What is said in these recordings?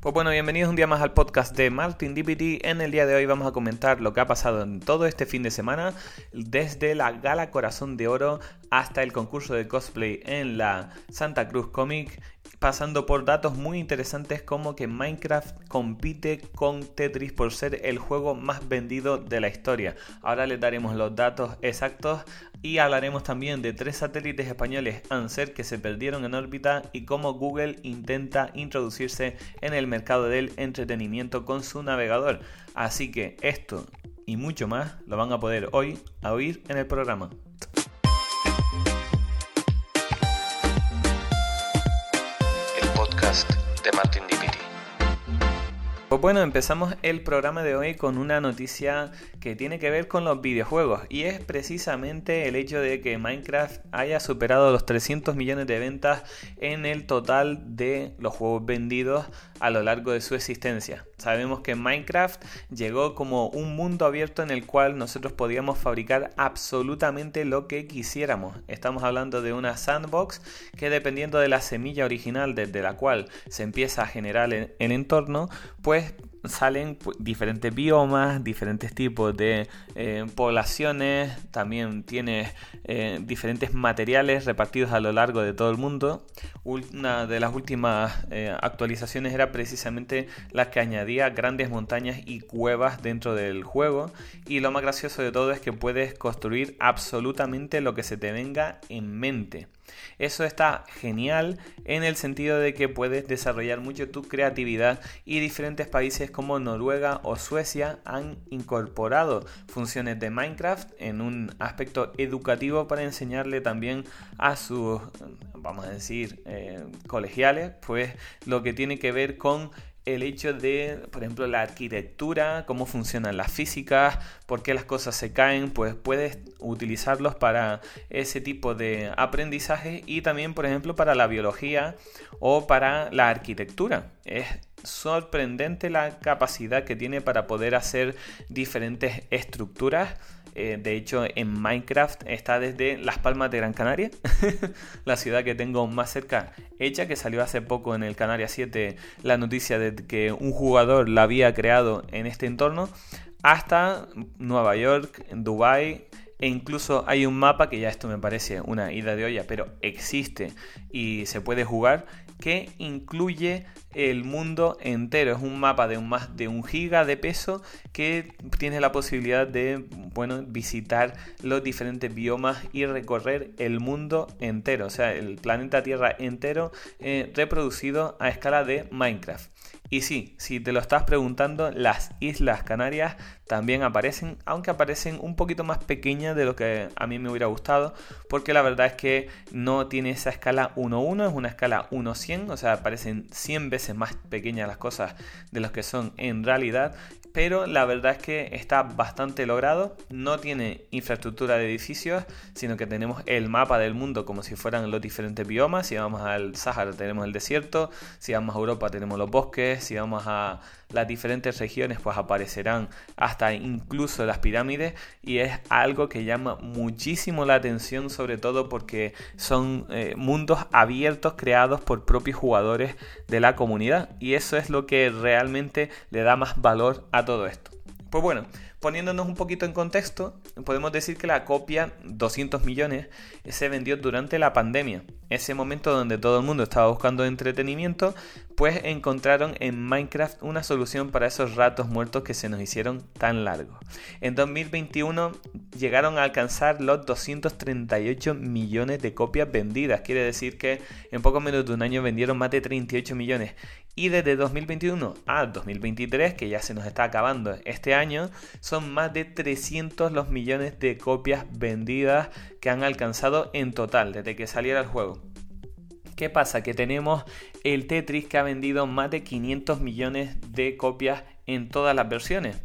Pues bueno, bienvenidos un día más al podcast de Martin DPT. En el día de hoy vamos a comentar lo que ha pasado en todo este fin de semana, desde la Gala Corazón de Oro hasta el concurso de cosplay en la Santa Cruz Comic pasando por datos muy interesantes como que Minecraft compite con Tetris por ser el juego más vendido de la historia. Ahora les daremos los datos exactos y hablaremos también de tres satélites españoles ANSER que se perdieron en órbita y cómo Google intenta introducirse en el mercado del entretenimiento con su navegador. Así que esto y mucho más lo van a poder hoy a oír en el programa. de Martin Pues bueno, empezamos el programa de hoy con una noticia que tiene que ver con los videojuegos y es precisamente el hecho de que Minecraft haya superado los 300 millones de ventas en el total de los juegos vendidos a lo largo de su existencia. Sabemos que Minecraft llegó como un mundo abierto en el cual nosotros podíamos fabricar absolutamente lo que quisiéramos. Estamos hablando de una sandbox que dependiendo de la semilla original desde la cual se empieza a generar el, entorno, pues salen diferentes biomas, diferentes tipos de eh, poblaciones, también tiene eh, diferentes materiales repartidos a lo largo de todo el mundo. Una de las últimas eh, actualizaciones era precisamente la que añadía grandes montañas y cuevas dentro del juego. Y lo más gracioso de todo es que puedes construir absolutamente lo que se te venga en mente. Eso está genial en el sentido de que puedes desarrollar mucho tu creatividad y diferentes países como Noruega o Suecia han incorporado funciones de Minecraft en un aspecto educativo para enseñarle también a sus, vamos a decir, eh, colegiales, pues lo que tiene que ver con el hecho de, por ejemplo, la arquitectura, cómo funcionan las físicas, por qué las cosas se caen, pues puedes utilizarlos para ese tipo de aprendizaje y también, por ejemplo, para la biología o para la arquitectura. Es sorprendente la capacidad que tiene para poder hacer diferentes estructuras eh, de hecho, en Minecraft está desde Las Palmas de Gran Canaria, la ciudad que tengo más cerca hecha, que salió hace poco en el Canaria 7 la noticia de que un jugador la había creado en este entorno, hasta Nueva York, Dubai, e incluso hay un mapa que ya esto me parece una ida de olla, pero existe y se puede jugar, que incluye el mundo entero. Es un mapa de un, más de un giga de peso que tiene la posibilidad de bueno, visitar los diferentes biomas y recorrer el mundo entero. O sea, el planeta Tierra entero eh, reproducido a escala de Minecraft. Y sí, si te lo estás preguntando, las Islas Canarias también aparecen, aunque aparecen un poquito más pequeñas de lo que a mí me hubiera gustado, porque la verdad es que no tiene esa escala 1-1, es una escala 1-100, o sea, aparecen 100 veces más pequeñas las cosas de lo que son en realidad, pero la verdad es que está bastante logrado, no tiene infraestructura de edificios, sino que tenemos el mapa del mundo como si fueran los diferentes biomas, si vamos al Sáhara tenemos el desierto, si vamos a Europa tenemos los bosques, si vamos a las diferentes regiones pues aparecerán hasta incluso las pirámides y es algo que llama muchísimo la atención sobre todo porque son eh, mundos abiertos creados por propios jugadores de la comunidad y eso es lo que realmente le da más valor a todo esto. Pues bueno, Poniéndonos un poquito en contexto, podemos decir que la copia 200 millones se vendió durante la pandemia, ese momento donde todo el mundo estaba buscando entretenimiento, pues encontraron en Minecraft una solución para esos ratos muertos que se nos hicieron tan largos. En 2021 llegaron a alcanzar los 238 millones de copias vendidas, quiere decir que en poco menos de un año vendieron más de 38 millones y desde 2021 a 2023, que ya se nos está acabando este año, son más de 300 los millones de copias vendidas que han alcanzado en total desde que saliera el juego. ¿Qué pasa? Que tenemos el Tetris que ha vendido más de 500 millones de copias en todas las versiones.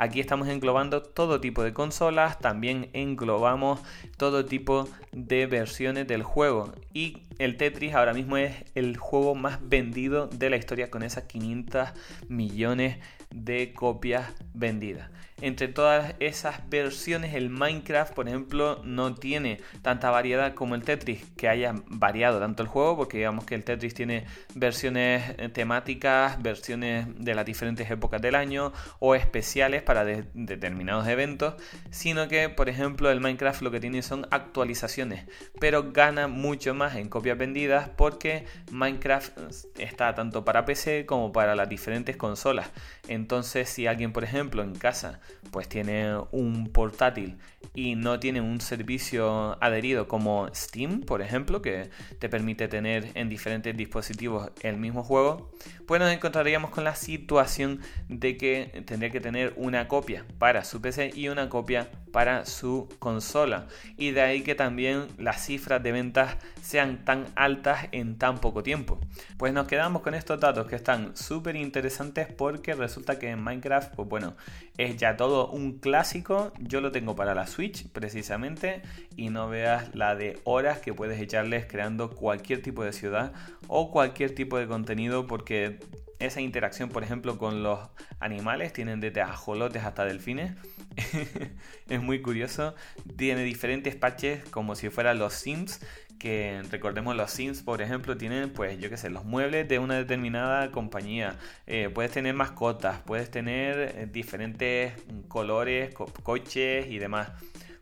Aquí estamos englobando todo tipo de consolas, también englobamos todo tipo de versiones del juego. Y el Tetris ahora mismo es el juego más vendido de la historia con esas 500 millones de copias vendidas entre todas esas versiones el Minecraft, por ejemplo, no tiene tanta variedad como el Tetris, que haya variado tanto el juego, porque digamos que el Tetris tiene versiones eh, temáticas, versiones de las diferentes épocas del año o especiales para determinados eventos, sino que, por ejemplo, el Minecraft lo que tiene son actualizaciones, pero gana mucho más en copias vendidas porque Minecraft está tanto para PC como para las diferentes consolas. Entonces, si alguien, por ejemplo, en casa pues tiene un portátil y no tiene un servicio adherido como Steam, por ejemplo, que te permite tener en diferentes dispositivos el mismo juego, pues nos encontraríamos con la situación de que tendría que tener una copia para su PC y una copia para su consola. Y de ahí que también las cifras de ventas sean tan altas en tan poco tiempo. Pues nos quedamos con estos datos que están súper interesantes porque resulta que en Minecraft, pues bueno, es ya todo un clásico. Yo lo tengo para la Switch precisamente y no veas la de horas que puedes echarles creando cualquier tipo de ciudad o cualquier tipo de contenido porque esa interacción, por ejemplo, con los animales, tienen desde ajolotes hasta delfines. es muy curioso. Tiene diferentes parches como si fueran los Sims. Que recordemos los Sims, por ejemplo, tienen, pues, yo qué sé, los muebles de una determinada compañía. Eh, puedes tener mascotas, puedes tener eh, diferentes colores, coches y demás.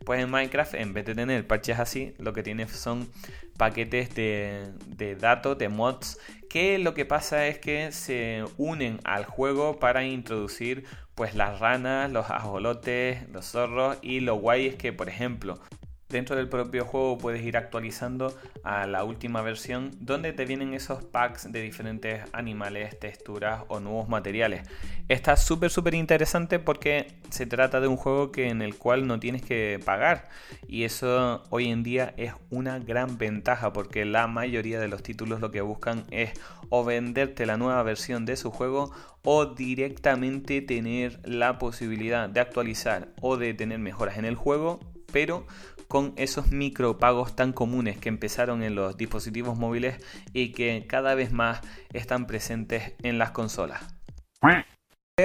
Pues en Minecraft, en vez de tener parches así, lo que tiene son paquetes de, de datos, de mods, que lo que pasa es que se unen al juego para introducir pues las ranas, los ajolotes, los zorros y lo guay es que, por ejemplo, Dentro del propio juego puedes ir actualizando a la última versión donde te vienen esos packs de diferentes animales, texturas o nuevos materiales. Está súper súper interesante porque se trata de un juego que, en el cual no tienes que pagar y eso hoy en día es una gran ventaja porque la mayoría de los títulos lo que buscan es o venderte la nueva versión de su juego o directamente tener la posibilidad de actualizar o de tener mejoras en el juego pero con esos micropagos tan comunes que empezaron en los dispositivos móviles y que cada vez más están presentes en las consolas.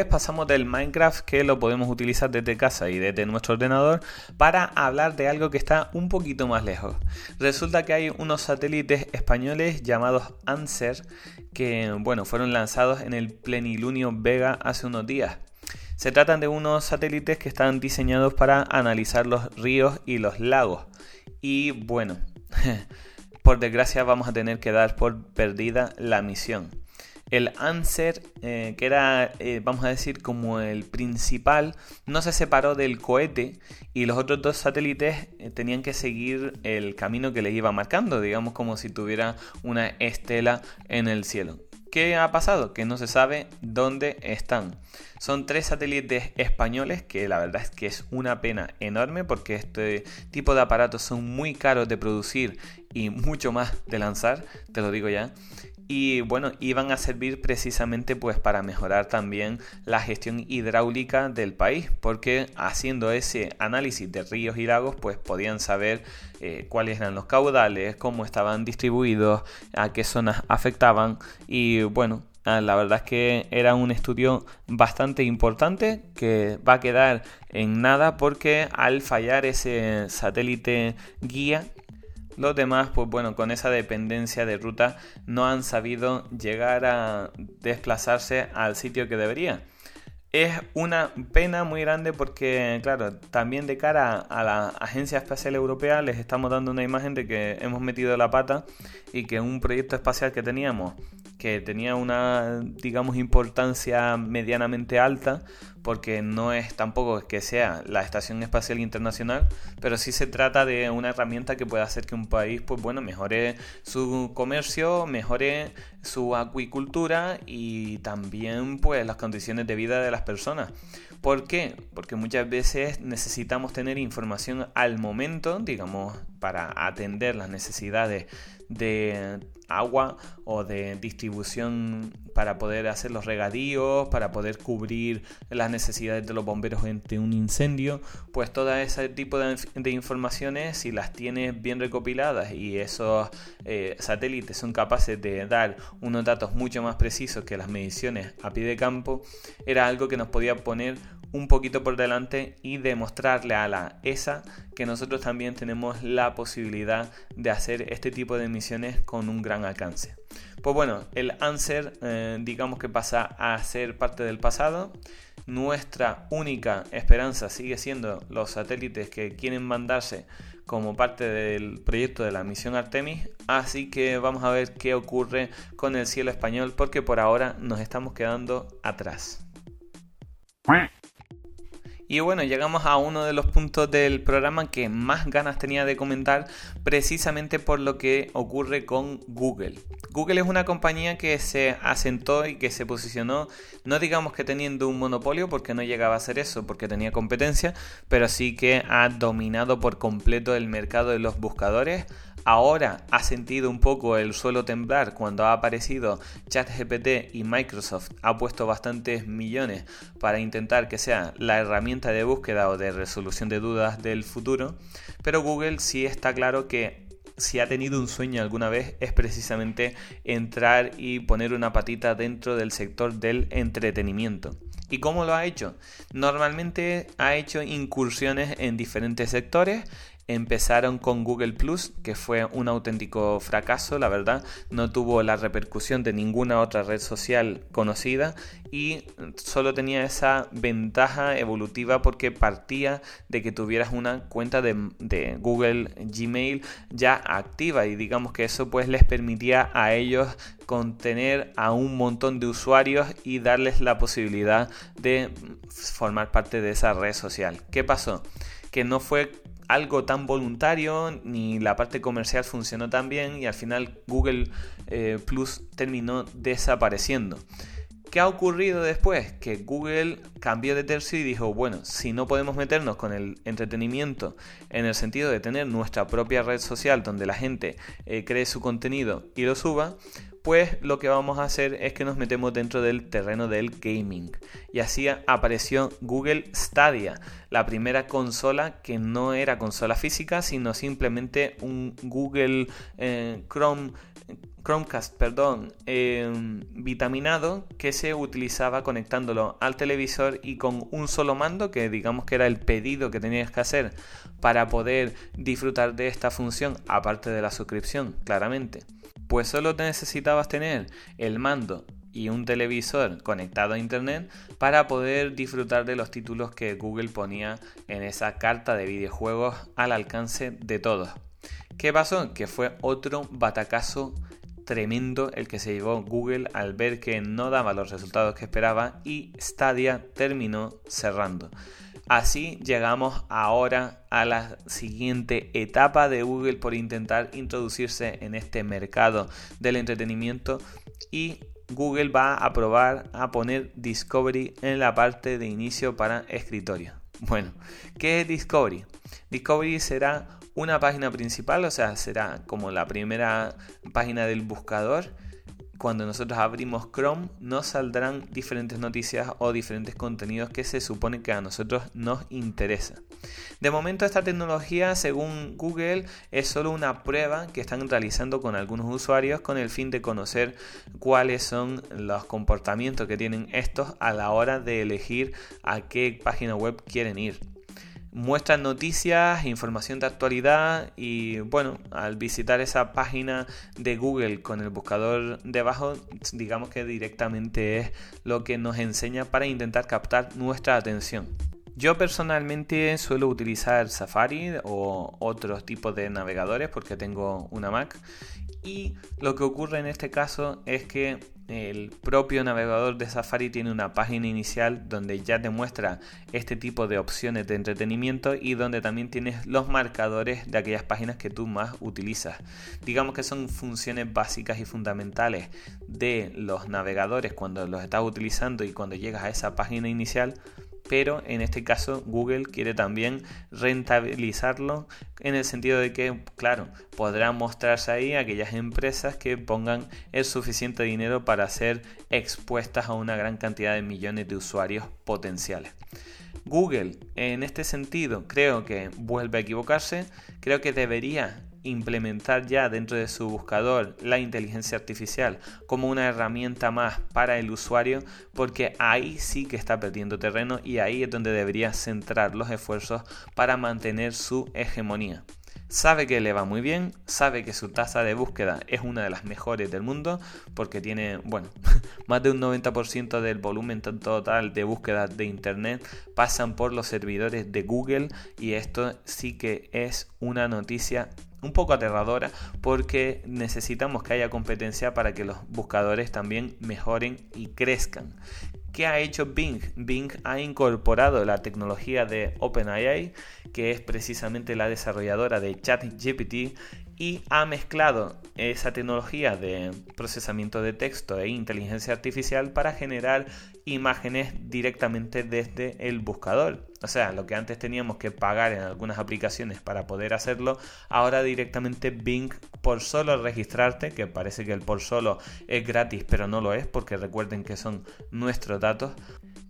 Pasamos del Minecraft que lo podemos utilizar desde casa y desde nuestro ordenador para hablar de algo que está un poquito más lejos. Resulta que hay unos satélites españoles llamados ANSER que bueno, fueron lanzados en el plenilunio Vega hace unos días. Se tratan de unos satélites que están diseñados para analizar los ríos y los lagos. Y bueno, por desgracia vamos a tener que dar por perdida la misión. El Anser, eh, que era, eh, vamos a decir, como el principal, no se separó del cohete y los otros dos satélites eh, tenían que seguir el camino que les iba marcando, digamos como si tuviera una estela en el cielo. ¿Qué ha pasado? Que no se sabe dónde están. Son tres satélites españoles que la verdad es que es una pena enorme porque este tipo de aparatos son muy caros de producir y mucho más de lanzar, te lo digo ya y bueno, iban a servir precisamente pues para mejorar también la gestión hidráulica del país, porque haciendo ese análisis de ríos y lagos pues podían saber eh, cuáles eran los caudales, cómo estaban distribuidos, a qué zonas afectaban y bueno, ah, la verdad es que era un estudio bastante importante que va a quedar en nada porque al fallar ese satélite guía los demás, pues bueno, con esa dependencia de ruta no han sabido llegar a desplazarse al sitio que debería. Es una pena muy grande porque, claro, también de cara a la Agencia Espacial Europea les estamos dando una imagen de que hemos metido la pata y que un proyecto espacial que teníamos, que tenía una, digamos, importancia medianamente alta, porque no es tampoco que sea la Estación Espacial Internacional, pero sí se trata de una herramienta que puede hacer que un país, pues bueno, mejore su comercio, mejore su acuicultura y también pues las condiciones de vida de las personas. ¿Por qué? Porque muchas veces necesitamos tener información al momento, digamos, para atender las necesidades de agua o de distribución para poder hacer los regadíos, para poder cubrir las necesidades de los bomberos ante un incendio, pues todo ese tipo de, informaciones, si las tienes bien recopiladas y esos eh, satélites son capaces de dar unos datos mucho más precisos que las mediciones a pie de campo, era algo que nos podía poner un poquito por delante y demostrarle a la ESA que nosotros también tenemos la posibilidad de hacer este tipo de misiones con un gran alcance. Pues bueno, el Answer eh, digamos que pasa a ser parte del pasado. Nuestra única esperanza sigue siendo los satélites que quieren mandarse como parte del proyecto de la misión Artemis, así que vamos a ver qué ocurre con el cielo español porque por ahora nos estamos quedando atrás. Y bueno, llegamos a uno de los puntos del programa que más ganas tenía de comentar precisamente por lo que ocurre con Google. Google es una compañía que se asentó y que se posicionó, no digamos que teniendo un monopolio, porque no llegaba a ser eso, porque tenía competencia, pero sí que ha dominado por completo el mercado de los buscadores Ahora ha sentido un poco el suelo temblar cuando ha aparecido ChatGPT y Microsoft ha puesto bastantes millones para intentar que sea la herramienta de búsqueda o de resolución de dudas del futuro, pero Google sí está claro que si ha tenido un sueño alguna vez es precisamente entrar y poner una patita dentro del sector del entretenimiento. ¿Y cómo lo ha hecho? Normalmente ha hecho incursiones en diferentes sectores Empezaron con Google Plus, que fue un auténtico fracaso, la verdad. No tuvo la repercusión de ninguna otra red social conocida y solo tenía esa ventaja evolutiva porque partía de que tuvieras una cuenta de, Google Gmail ya activa y digamos que eso pues les permitía a ellos contener a un montón de usuarios y darles la posibilidad de formar parte de esa red social. ¿Qué pasó? Que no fue algo tan voluntario, ni la parte comercial funcionó tan bien y al final Google eh, Plus terminó desapareciendo. ¿Qué ha ocurrido después? Que Google cambió de tercio y dijo, bueno, si no podemos meternos con el entretenimiento en el sentido de tener nuestra propia red social donde la gente eh, cree su contenido y lo suba, pues lo que vamos a hacer es que nos metemos dentro del terreno del gaming. Y así apareció Google Stadia, la primera consola que no era consola física, sino simplemente un Google eh, Chrome Chromecast, perdón, em, vitaminado que se utilizaba conectándolo al televisor y con un solo mando, que digamos que era el pedido que tenías que hacer para poder disfrutar de esta función, aparte de la suscripción, claramente pues solo necesitabas tener el mando y un televisor conectado a internet para poder disfrutar de los títulos que Google ponía en esa carta de videojuegos al alcance de todos. ¿Qué pasó? Que fue otro batacazo tremendo el que se llevó Google al ver que no daba los resultados que esperaba y Stadia terminó cerrando. Así llegamos ahora a la siguiente etapa de Google por intentar introducirse en este mercado del entretenimiento y Google va a probar a poner Discovery en la parte de inicio para escritorio. Bueno, ¿qué es Discovery? Discovery será una página principal, o sea, será como la primera página del buscador cuando nosotros abrimos Chrome nos saldrán diferentes noticias o diferentes contenidos que se supone que a nosotros nos interesa. De momento esta tecnología, según Google, es solo una prueba que están realizando con algunos usuarios con el fin de conocer cuáles son los comportamientos que tienen estos a la hora de elegir a qué página web quieren ir muestran noticias, información de actualidad y bueno, al visitar esa página de Google con el buscador debajo, digamos que directamente es lo que nos enseña para intentar captar nuestra atención. Yo personalmente suelo utilizar Safari o otros tipos de navegadores porque tengo una Mac y lo que ocurre en este caso es que el propio navegador de Safari tiene una página inicial donde ya te muestra este tipo de opciones de entretenimiento y donde también tienes los marcadores de aquellas páginas que tú más utilizas. Digamos que son funciones básicas y fundamentales de los navegadores cuando los estás utilizando y cuando llegas a esa página inicial pero en este caso Google quiere también rentabilizarlo en el sentido de que, claro, podrán mostrarse ahí aquellas empresas que pongan el suficiente dinero para ser expuestas a una gran cantidad de millones de usuarios potenciales. Google, en este sentido, creo que vuelve a equivocarse, creo que debería implementar ya dentro de su buscador la inteligencia artificial como una herramienta más para el usuario porque ahí sí que está perdiendo terreno y ahí es donde debería centrar los esfuerzos para mantener su hegemonía. Sabe que le va muy bien, sabe que su tasa de búsqueda es una de las mejores del mundo porque tiene, bueno, más de un 90% del volumen total de búsquedas de Internet pasan por los servidores de Google y esto sí que es una noticia un poco aterradora porque necesitamos que haya competencia para que los buscadores también mejoren y crezcan. ¿Qué ha hecho Bing? Bing ha incorporado la tecnología de OpenAI, que es precisamente la desarrolladora de ChatGPT, y ha mezclado esa tecnología de procesamiento de texto e inteligencia artificial para generar imágenes directamente desde el buscador. O sea, lo que antes teníamos que pagar en algunas aplicaciones para poder hacerlo, ahora directamente Bing por solo registrarte, que parece que el por solo es gratis, pero no lo es porque recuerden que son nuestros datos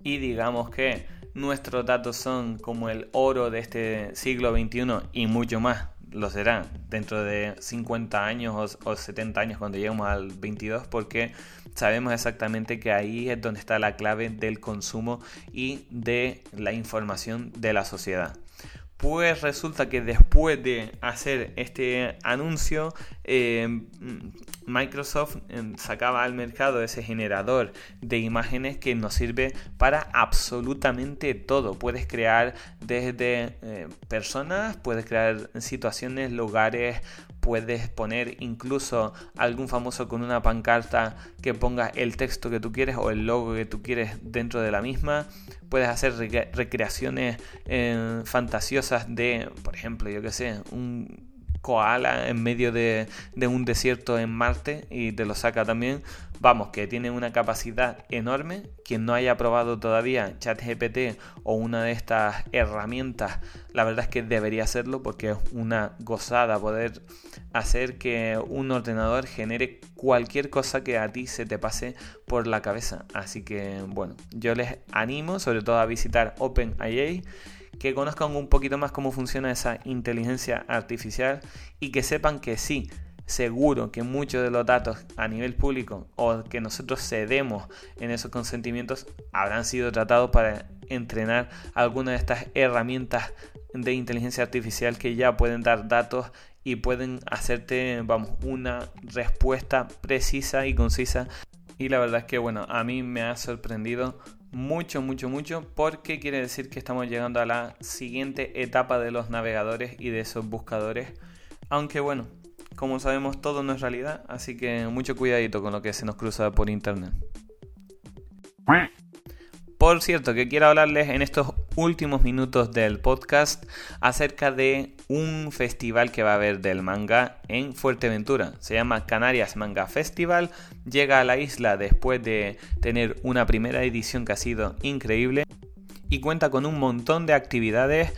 y digamos que nuestros datos son como el oro de este siglo XXI y mucho más lo será dentro de 50 años o, 70 años cuando lleguemos al 22 porque sabemos exactamente que ahí es donde está la clave del consumo y de la información de la sociedad. Pues resulta que después de hacer este anuncio, eh, Microsoft eh, sacaba al mercado ese generador de imágenes que nos sirve para absolutamente todo. Puedes crear desde eh, personas, puedes crear situaciones, lugares, puedes poner incluso algún famoso con una pancarta que ponga el texto que tú quieres o el logo que tú quieres dentro de la misma. Puedes hacer recreaciones eh, fantasiosas de, por ejemplo, yo que sé, un koala en medio de, un desierto en Marte y te lo saca también. Vamos, que tiene una capacidad enorme. Quien no haya probado todavía ChatGPT o una de estas herramientas, la verdad es que debería hacerlo porque es una gozada poder hacer que un ordenador genere cualquier cosa que a ti se te pase por la cabeza. Así que bueno, yo les animo sobre todo a visitar OpenAI que conozcan un poquito más cómo funciona esa inteligencia artificial y que sepan que sí, seguro que muchos de los datos a nivel público o que nosotros cedemos en esos consentimientos habrán sido tratados para entrenar alguna de estas herramientas de inteligencia artificial que ya pueden dar datos y pueden hacerte, vamos, una respuesta precisa y concisa. Y la verdad es que, bueno, a mí me ha sorprendido mucho, mucho, mucho, porque quiere decir que estamos llegando a la siguiente etapa de los navegadores y de esos buscadores. Aunque bueno, como sabemos, todo no es realidad, así que mucho cuidadito con lo que se nos cruza por internet. Por cierto, que quiero hablarles en estos últimos minutos del podcast acerca de un festival que va a haber del manga en Fuerteventura. Se llama Canarias Manga Festival. Llega a la isla después de tener una primera edición que ha sido increíble y cuenta con un montón de actividades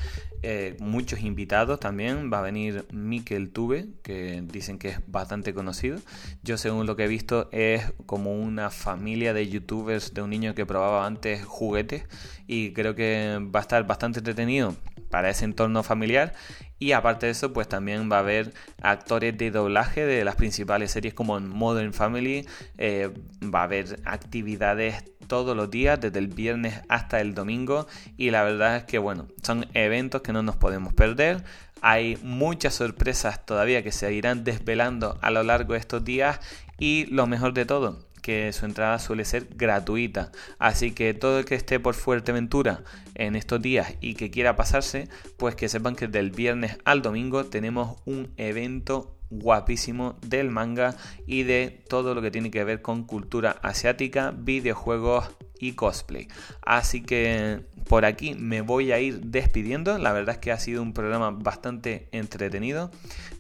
eh, muchos invitados también. Va a venir Mikel Tube, que dicen que es bastante conocido. Yo, según lo que he visto, es como una familia de youtubers de un niño que probaba antes juguetes. Y creo que va a estar bastante entretenido para ese entorno familiar. Y aparte de eso, pues también va a haber actores de doblaje de las principales series como Modern Family. Eh, va a haber actividades todos los días, desde el viernes hasta el domingo. Y la verdad es que, bueno, son eventos que no nos podemos perder. Hay muchas sorpresas todavía que se irán desvelando a lo largo de estos días. Y lo mejor de todo, que su entrada suele ser gratuita. Así que todo el que esté por Fuerteventura en estos días y que quiera pasarse, pues que sepan que del viernes al domingo tenemos un evento guapísimo del manga y de todo lo que tiene que ver con cultura asiática, videojuegos y cosplay. Así que por aquí me voy a ir despidiendo. La verdad es que ha sido un programa bastante entretenido.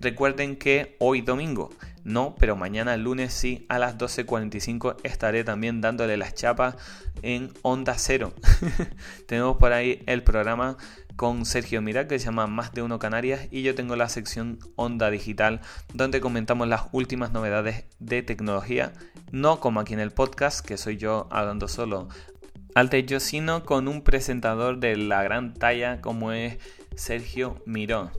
Recuerden que hoy domingo no, pero mañana lunes sí, a las 12.45 estaré también dándole las chapas en Onda Cero. Tenemos por ahí el programa con Sergio Mira que se llama Más de Uno Canarias y yo tengo la sección Onda Digital donde comentamos las últimas novedades de tecnología, no como aquí en el podcast que soy yo hablando solo al techo, sino con un presentador de la gran talla como es Sergio Miró.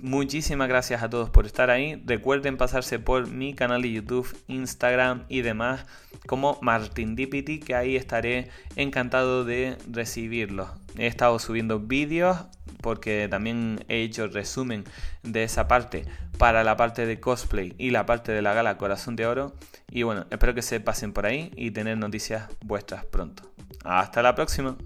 Muchísimas gracias a todos por estar ahí. Recuerden pasarse por mi canal de YouTube, Instagram y demás como Martin Dipity, que ahí estaré encantado de recibirlos. He estado subiendo vídeos porque también he hecho resumen de esa parte para la parte de cosplay y la parte de la gala Corazón de Oro. Y bueno, espero que se pasen por ahí y tener noticias vuestras pronto. Hasta la próxima.